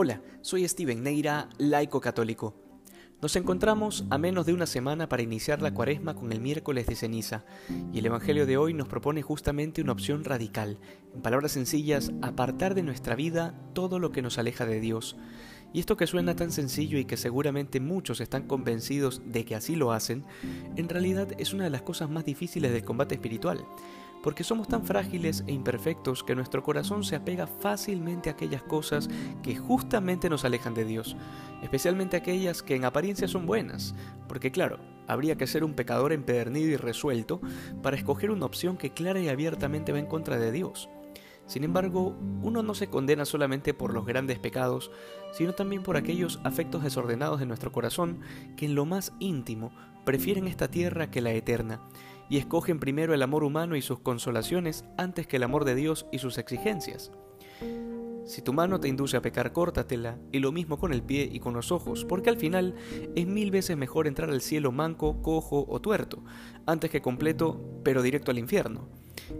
Hola, soy Steven Neira, laico católico. Nos encontramos a menos de una semana para iniciar la cuaresma con el miércoles de ceniza, y el Evangelio de hoy nos propone justamente una opción radical, en palabras sencillas, apartar de nuestra vida todo lo que nos aleja de Dios. Y esto que suena tan sencillo y que seguramente muchos están convencidos de que así lo hacen, en realidad es una de las cosas más difíciles del combate espiritual porque somos tan frágiles e imperfectos que nuestro corazón se apega fácilmente a aquellas cosas que justamente nos alejan de Dios, especialmente aquellas que en apariencia son buenas, porque claro, habría que ser un pecador empedernido y resuelto para escoger una opción que clara y abiertamente va en contra de Dios. Sin embargo, uno no se condena solamente por los grandes pecados, sino también por aquellos afectos desordenados de nuestro corazón que en lo más íntimo prefieren esta tierra que la eterna, y escogen primero el amor humano y sus consolaciones antes que el amor de Dios y sus exigencias. Si tu mano te induce a pecar, córtatela, y lo mismo con el pie y con los ojos, porque al final es mil veces mejor entrar al cielo manco, cojo o tuerto, antes que completo, pero directo al infierno.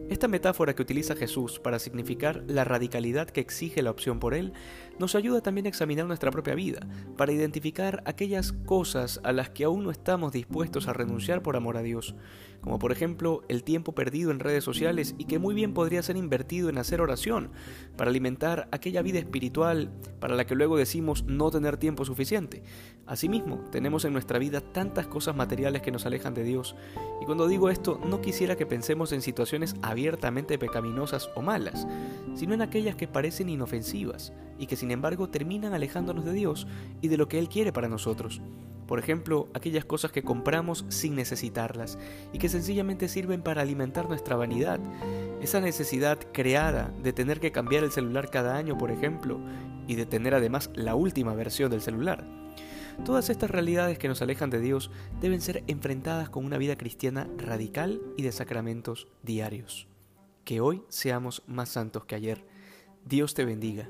Esta metáfora que utiliza Jesús para significar la radicalidad que exige la opción por Él, nos ayuda también a examinar nuestra propia vida, para identificar aquellas cosas a las que aún no estamos dispuestos a renunciar por amor a Dios, como por ejemplo el tiempo perdido en redes sociales y que muy bien podría ser invertido en hacer oración, para alimentar aquella vida espiritual para la que luego decimos no tener tiempo suficiente. Asimismo, tenemos en nuestra vida tantas cosas materiales que nos alejan de Dios, y cuando digo esto no quisiera que pensemos en situaciones abiertamente pecaminosas o malas, sino en aquellas que parecen inofensivas y que sin embargo terminan alejándonos de Dios y de lo que Él quiere para nosotros. Por ejemplo, aquellas cosas que compramos sin necesitarlas y que sencillamente sirven para alimentar nuestra vanidad. Esa necesidad creada de tener que cambiar el celular cada año, por ejemplo, y de tener además la última versión del celular. Todas estas realidades que nos alejan de Dios deben ser enfrentadas con una vida cristiana radical y de sacramentos diarios. Que hoy seamos más santos que ayer. Dios te bendiga.